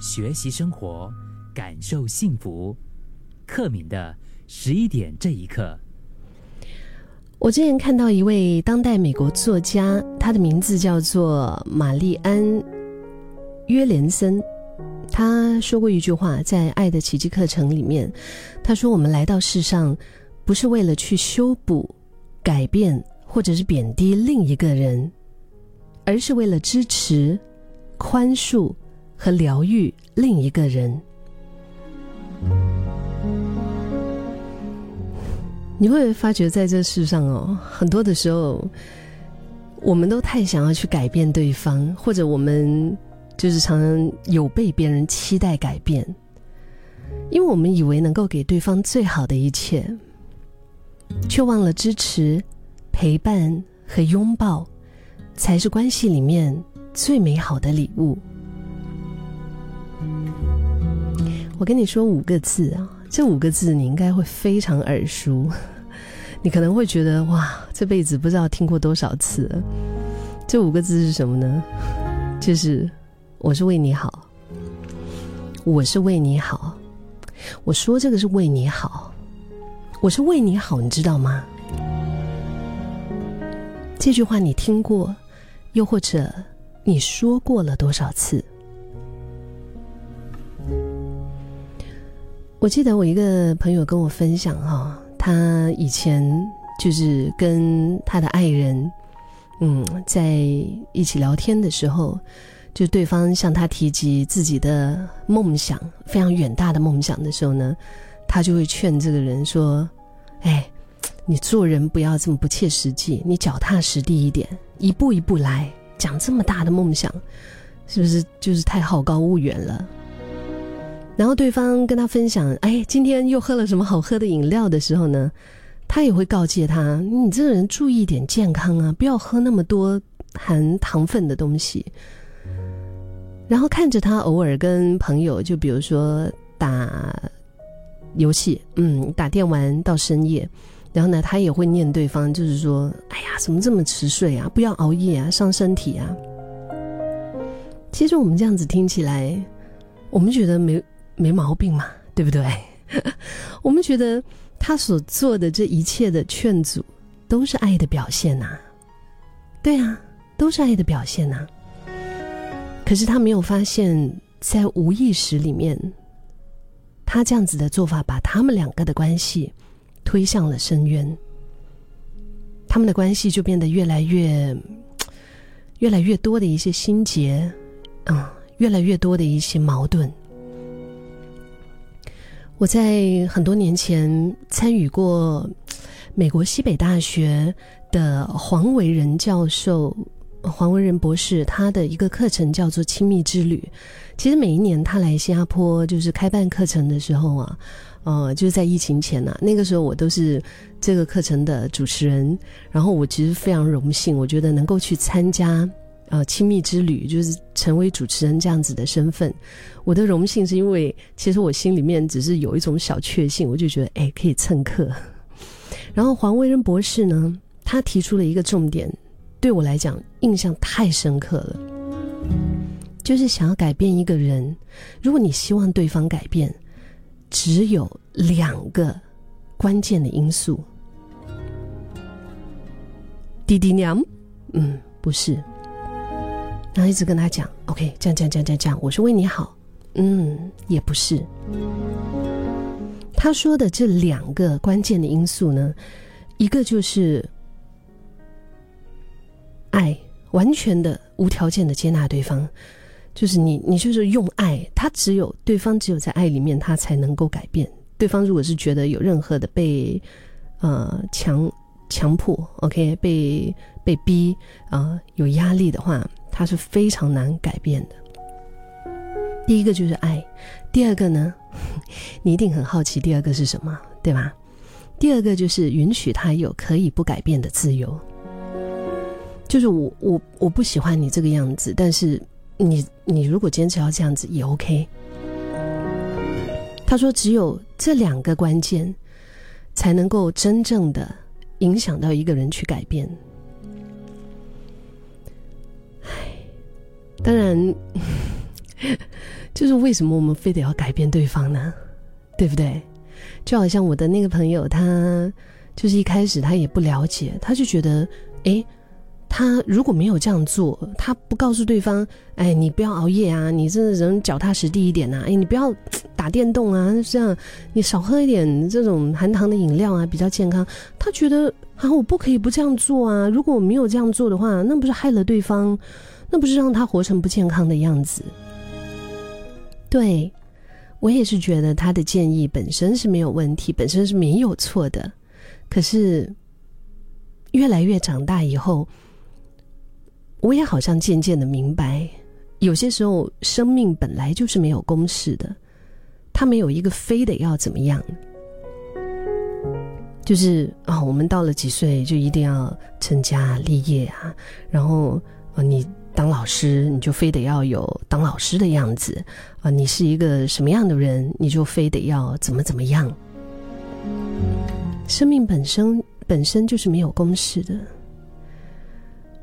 学习生活，感受幸福。克敏的十一点这一刻，我之前看到一位当代美国作家，他的名字叫做玛丽安·约连森。他说过一句话，在《爱的奇迹》课程里面，他说：“我们来到世上，不是为了去修补、改变或者是贬低另一个人，而是为了支持、宽恕。”和疗愈另一个人，你会发觉在这世上哦，很多的时候，我们都太想要去改变对方，或者我们就是常常有被别人期待改变，因为我们以为能够给对方最好的一切，却忘了支持、陪伴和拥抱，才是关系里面最美好的礼物。我跟你说五个字啊，这五个字你应该会非常耳熟，你可能会觉得哇，这辈子不知道听过多少次。这五个字是什么呢？就是我是为你好，我是为你好，我说这个是为你好，我是为你好，你知道吗？这句话你听过，又或者你说过了多少次？我记得我一个朋友跟我分享哈，他以前就是跟他的爱人，嗯，在一起聊天的时候，就对方向他提及自己的梦想，非常远大的梦想的时候呢，他就会劝这个人说：“哎，你做人不要这么不切实际，你脚踏实地一点，一步一步来。讲这么大的梦想，是不是就是太好高骛远了？”然后对方跟他分享，哎，今天又喝了什么好喝的饮料的时候呢，他也会告诫他，你这个人注意点健康啊，不要喝那么多含糖分的东西。然后看着他偶尔跟朋友，就比如说打游戏，嗯，打电玩到深夜，然后呢，他也会念对方，就是说，哎呀，怎么这么迟睡啊？不要熬夜啊，伤身体啊。其实我们这样子听起来，我们觉得没。没毛病嘛，对不对？我们觉得他所做的这一切的劝阻，都是爱的表现呐。对啊，都是爱的表现呐。可是他没有发现，在无意识里面，他这样子的做法，把他们两个的关系推向了深渊。他们的关系就变得越来越、越来越多的一些心结，嗯，越来越多的一些矛盾。我在很多年前参与过美国西北大学的黄维仁教授、黄维仁博士他的一个课程叫做“亲密之旅”。其实每一年他来新加坡就是开办课程的时候啊，呃，就是在疫情前呐，那个时候我都是这个课程的主持人。然后我其实非常荣幸，我觉得能够去参加。呃，亲密之旅就是成为主持人这样子的身份，我的荣幸是因为其实我心里面只是有一种小确幸，我就觉得哎可以蹭课。然后黄维仁博士呢，他提出了一个重点，对我来讲印象太深刻了，就是想要改变一个人，如果你希望对方改变，只有两个关键的因素。弟弟娘，嗯，不是。然后一直跟他讲，OK，这样这样这样这样，我是为你好，嗯，也不是。他说的这两个关键的因素呢，一个就是爱，完全的无条件的接纳对方，就是你你就是用爱，他只有对方只有在爱里面，他才能够改变。对方如果是觉得有任何的被呃强强迫，OK，被被逼啊有压力的话。它是非常难改变的。第一个就是爱，第二个呢，你一定很好奇，第二个是什么，对吧？第二个就是允许他有可以不改变的自由。就是我我我不喜欢你这个样子，但是你你如果坚持要这样子也 OK。他说，只有这两个关键，才能够真正的影响到一个人去改变。当然，就是为什么我们非得要改变对方呢？对不对？就好像我的那个朋友，他就是一开始他也不了解，他就觉得，哎。他如果没有这样做，他不告诉对方，哎，你不要熬夜啊，你这人脚踏实地一点呐，哎，你不要 打电动啊，这样你少喝一点这种含糖的饮料啊，比较健康。他觉得啊，我不可以不这样做啊，如果我没有这样做的话，那不是害了对方，那不是让他活成不健康的样子。对，我也是觉得他的建议本身是没有问题，本身是没有错的，可是越来越长大以后。我也好像渐渐的明白，有些时候生命本来就是没有公式的，他没有一个非得要怎么样，就是啊，我们到了几岁就一定要成家立业啊，然后啊，你当老师你就非得要有当老师的样子啊，你是一个什么样的人你就非得要怎么怎么样，生命本身本身就是没有公式的。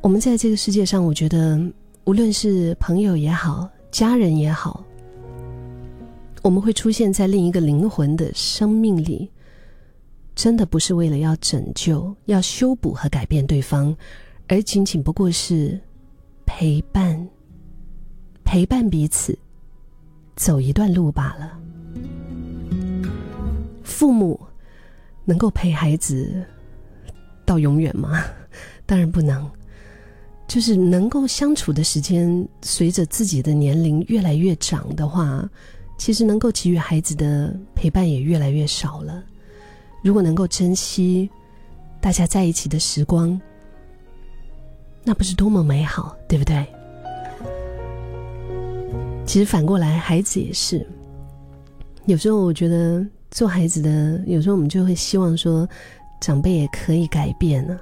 我们在这个世界上，我觉得无论是朋友也好，家人也好，我们会出现在另一个灵魂的生命里，真的不是为了要拯救、要修补和改变对方，而仅仅不过是陪伴、陪伴彼此走一段路罢了。父母能够陪孩子到永远吗？当然不能。就是能够相处的时间，随着自己的年龄越来越长的话，其实能够给予孩子的陪伴也越来越少了。如果能够珍惜大家在一起的时光，那不是多么美好，对不对？其实反过来，孩子也是。有时候我觉得做孩子的，有时候我们就会希望说，长辈也可以改变呢。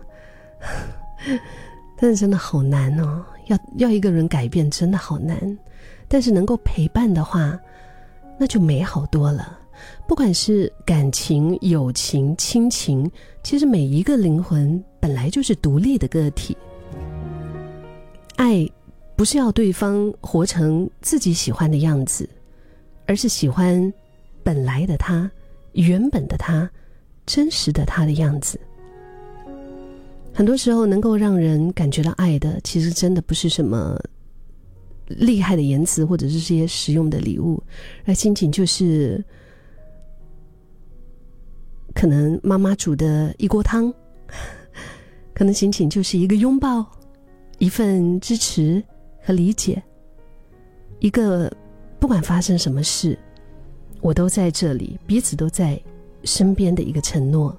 但是真的好难哦，要要一个人改变真的好难，但是能够陪伴的话，那就美好多了。不管是感情、友情、亲情，其实每一个灵魂本来就是独立的个体。爱不是要对方活成自己喜欢的样子，而是喜欢本来的他、原本的他、真实的他的样子。很多时候，能够让人感觉到爱的，其实真的不是什么厉害的言辞，或者是些实用的礼物，而仅仅就是可能妈妈煮的一锅汤，可能仅仅就是一个拥抱，一份支持和理解，一个不管发生什么事，我都在这里，彼此都在身边的一个承诺。